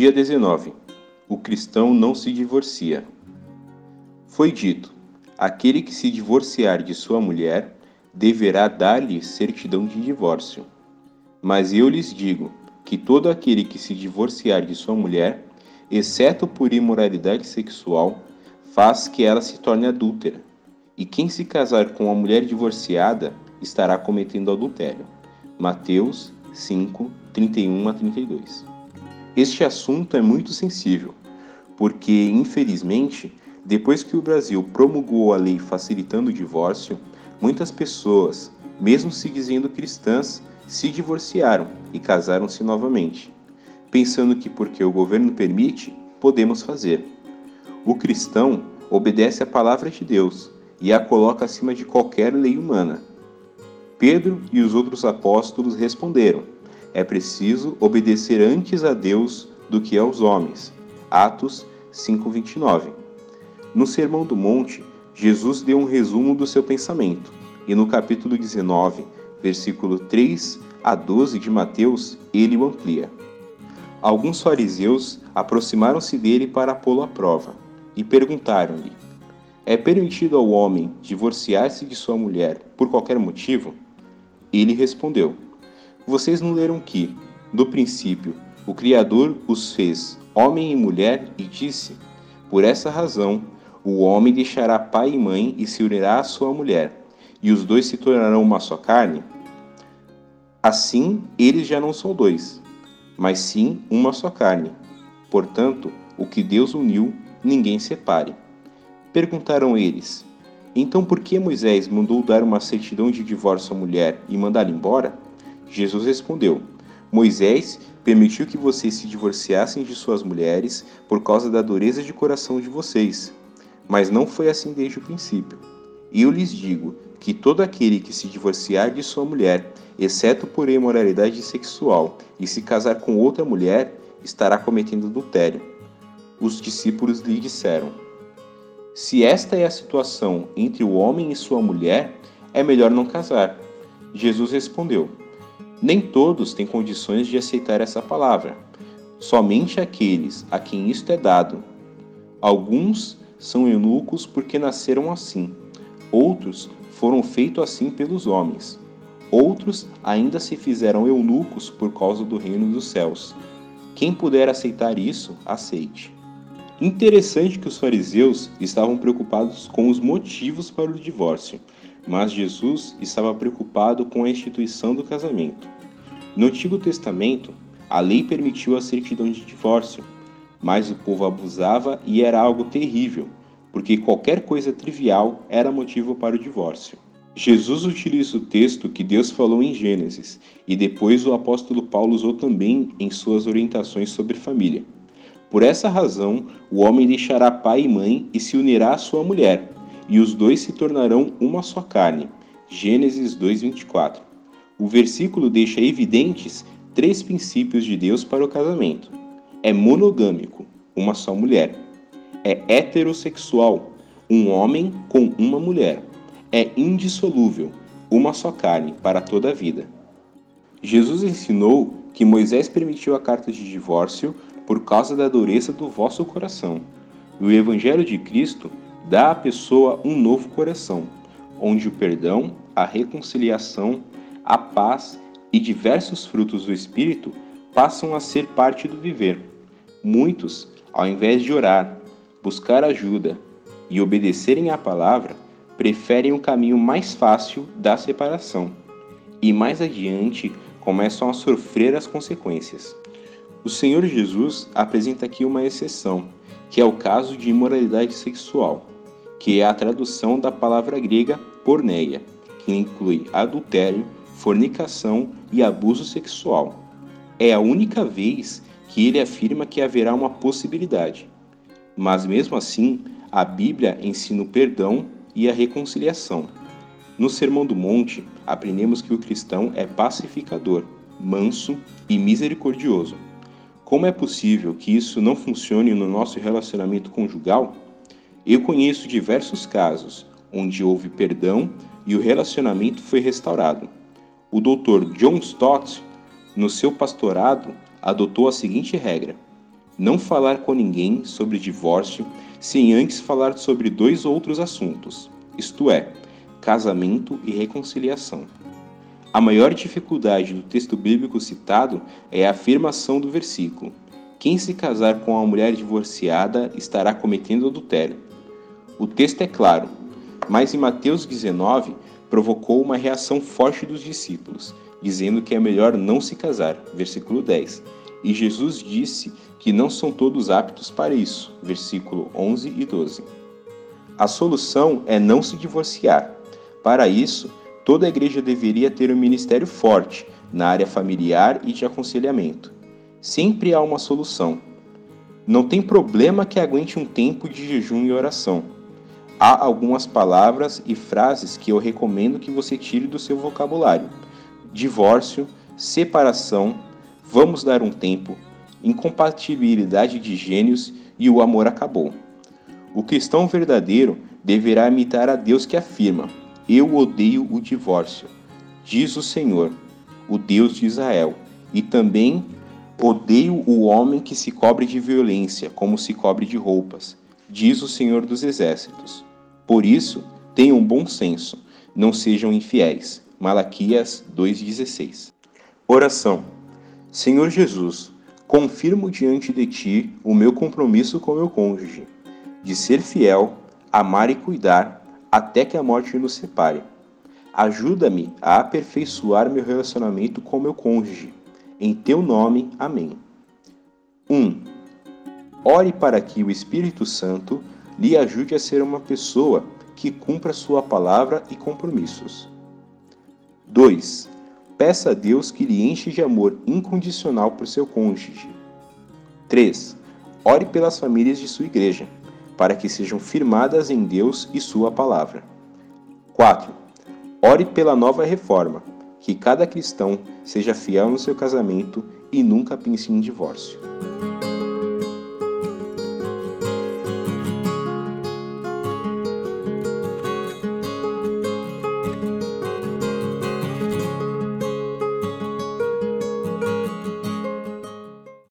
Dia 19. O cristão não se divorcia. Foi dito: aquele que se divorciar de sua mulher deverá dar-lhe certidão de divórcio. Mas eu lhes digo que todo aquele que se divorciar de sua mulher, exceto por imoralidade sexual, faz que ela se torne adúltera. E quem se casar com uma mulher divorciada estará cometendo adultério. Mateus 5, 31 a 32. Este assunto é muito sensível, porque, infelizmente, depois que o Brasil promulgou a lei facilitando o divórcio, muitas pessoas, mesmo se dizendo cristãs, se divorciaram e casaram-se novamente, pensando que porque o governo permite, podemos fazer. O cristão obedece à palavra de Deus e a coloca acima de qualquer lei humana. Pedro e os outros apóstolos responderam: é preciso obedecer antes a Deus do que aos homens. Atos 5:29. No Sermão do Monte, Jesus deu um resumo do seu pensamento, e no capítulo 19, versículo 3 a 12 de Mateus, ele o amplia. Alguns fariseus aproximaram-se dele para pô-lo à prova e perguntaram-lhe: É permitido ao homem divorciar-se de sua mulher por qualquer motivo? Ele respondeu: vocês não leram que, do princípio, o Criador os fez homem e mulher e disse: Por essa razão, o homem deixará pai e mãe e se unirá à sua mulher, e os dois se tornarão uma só carne? Assim, eles já não são dois, mas sim uma só carne. Portanto, o que Deus uniu, ninguém separe. Perguntaram eles: Então por que Moisés mandou dar uma certidão de divórcio à mulher e mandá-la embora? Jesus respondeu: Moisés permitiu que vocês se divorciassem de suas mulheres por causa da dureza de coração de vocês. Mas não foi assim desde o princípio. Eu lhes digo que todo aquele que se divorciar de sua mulher, exceto por imoralidade sexual, e se casar com outra mulher, estará cometendo adultério. Os discípulos lhe disseram: Se esta é a situação entre o homem e sua mulher, é melhor não casar. Jesus respondeu: nem todos têm condições de aceitar essa palavra, somente aqueles a quem isto é dado. Alguns são eunucos porque nasceram assim, outros foram feitos assim pelos homens, outros ainda se fizeram eunucos por causa do reino dos céus. Quem puder aceitar isso, aceite. Interessante que os fariseus estavam preocupados com os motivos para o divórcio mas Jesus estava preocupado com a instituição do casamento. No Antigo Testamento, a lei permitiu a certidão de divórcio, mas o povo abusava e era algo terrível, porque qualquer coisa trivial era motivo para o divórcio. Jesus utiliza o texto que Deus falou em Gênesis e depois o apóstolo Paulo usou também em suas orientações sobre família. Por essa razão, o homem deixará pai e mãe e se unirá à sua mulher, e os dois se tornarão uma só carne. Gênesis 2:24. O versículo deixa evidentes três princípios de Deus para o casamento. É monogâmico, uma só mulher. É heterossexual, um homem com uma mulher. É indissolúvel, uma só carne para toda a vida. Jesus ensinou que Moisés permitiu a carta de divórcio por causa da dureza do vosso coração. E o Evangelho de Cristo dá à pessoa um novo coração, onde o perdão, a reconciliação, a paz e diversos frutos do Espírito passam a ser parte do viver. Muitos, ao invés de orar, buscar ajuda e obedecerem à palavra, preferem o caminho mais fácil da separação e mais adiante começam a sofrer as consequências. O Senhor Jesus apresenta aqui uma exceção, que é o caso de imoralidade sexual que é a tradução da palavra grega porneia, que inclui adultério, fornicação e abuso sexual. É a única vez que ele afirma que haverá uma possibilidade. Mas mesmo assim, a Bíblia ensina o perdão e a reconciliação. No Sermão do Monte, aprendemos que o cristão é pacificador, manso e misericordioso. Como é possível que isso não funcione no nosso relacionamento conjugal? Eu conheço diversos casos onde houve perdão e o relacionamento foi restaurado. O Dr. John Stott, no seu pastorado, adotou a seguinte regra: não falar com ninguém sobre divórcio sem antes falar sobre dois outros assuntos, isto é, casamento e reconciliação. A maior dificuldade do texto bíblico citado é a afirmação do versículo: Quem se casar com uma mulher divorciada estará cometendo adultério. O texto é claro, mas em Mateus 19 provocou uma reação forte dos discípulos, dizendo que é melhor não se casar. Versículo 10. E Jesus disse que não são todos aptos para isso. Versículo 11 e 12. A solução é não se divorciar. Para isso, toda a igreja deveria ter um ministério forte na área familiar e de aconselhamento. Sempre há uma solução. Não tem problema que aguente um tempo de jejum e oração. Há algumas palavras e frases que eu recomendo que você tire do seu vocabulário: divórcio, separação, vamos dar um tempo, incompatibilidade de gênios e o amor acabou. O cristão verdadeiro deverá imitar a Deus que afirma: Eu odeio o divórcio, diz o Senhor, o Deus de Israel, e também odeio o homem que se cobre de violência, como se cobre de roupas, diz o Senhor dos Exércitos. Por isso, tenham bom senso, não sejam infiéis. Malaquias 2,16. Oração. Senhor Jesus, confirmo diante de ti o meu compromisso com meu cônjuge, de ser fiel, amar e cuidar, até que a morte nos separe. Ajuda-me a aperfeiçoar meu relacionamento com meu cônjuge. Em teu nome, amém. 1. Um, ore para que o Espírito Santo lhe ajude a ser uma pessoa que cumpra sua palavra e compromissos. 2. Peça a Deus que lhe enche de amor incondicional por seu cônjuge. 3. Ore pelas famílias de sua igreja, para que sejam firmadas em Deus e sua palavra. 4. Ore pela nova reforma, que cada cristão seja fiel no seu casamento e nunca pense em divórcio.